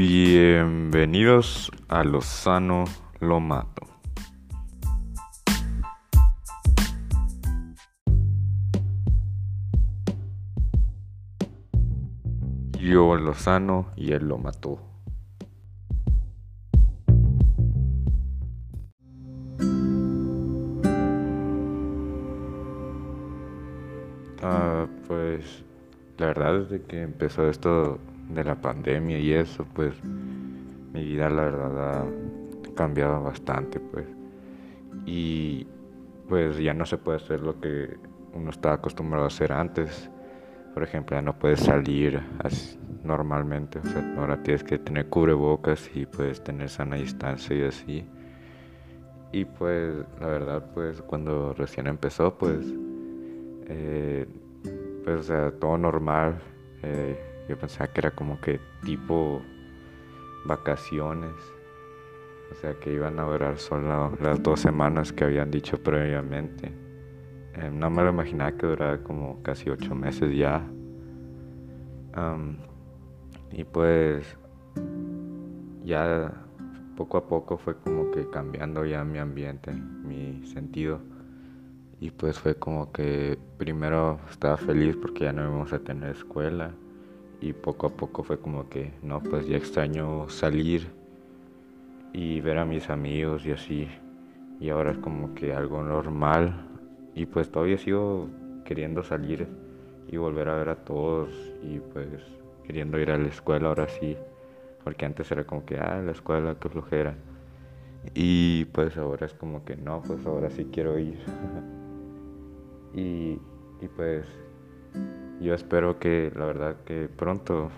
Bienvenidos a Lozano Lo Mato. Yo Lozano y él lo mató. Ah, pues la verdad desde que empezó esto de la pandemia y eso, pues mi vida la verdad ha cambiado bastante, pues. Y pues ya no se puede hacer lo que uno estaba acostumbrado a hacer antes. Por ejemplo, ya no puedes salir normalmente, o sea, ahora tienes que tener cubrebocas y puedes tener sana distancia y así. Y pues la verdad, pues cuando recién empezó, pues, eh, pues sea, todo normal. Eh, yo pensaba que era como que tipo vacaciones. O sea, que iban a durar solo las dos semanas que habían dicho previamente. Eh, no me lo imaginaba que durara como casi ocho meses ya. y pues ya poco a poco fue como que cambiando ya mi ambiente, mi sentido. Y pues fue como que primero estaba feliz porque ya no íbamos a tener escuela y poco a poco fue como que, no, pues ya extraño salir y ver a mis amigos y así. Y ahora es como que algo normal y pues todavía sigo queriendo salir y volver a ver a todos y pues queriendo ir a la escuela ahora sí, porque antes era como que, ah, la escuela, qué flojera. Y pues ahora es como que no, pues ahora sí quiero ir. y, y pues yo espero que la verdad que pronto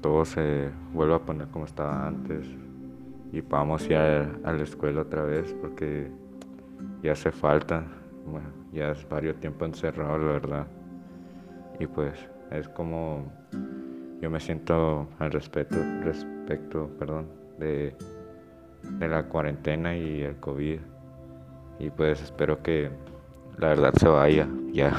todo se vuelva a poner como estaba antes y podamos ir a, la escuela otra vez porque ya hace falta, bueno, ya es varios tiempo encerrado la verdad. Y pues es como yo me siento al respecto, respecto perdón, de, de la cuarentena y el COVID. Y pues espero que la verdad se vaya ya.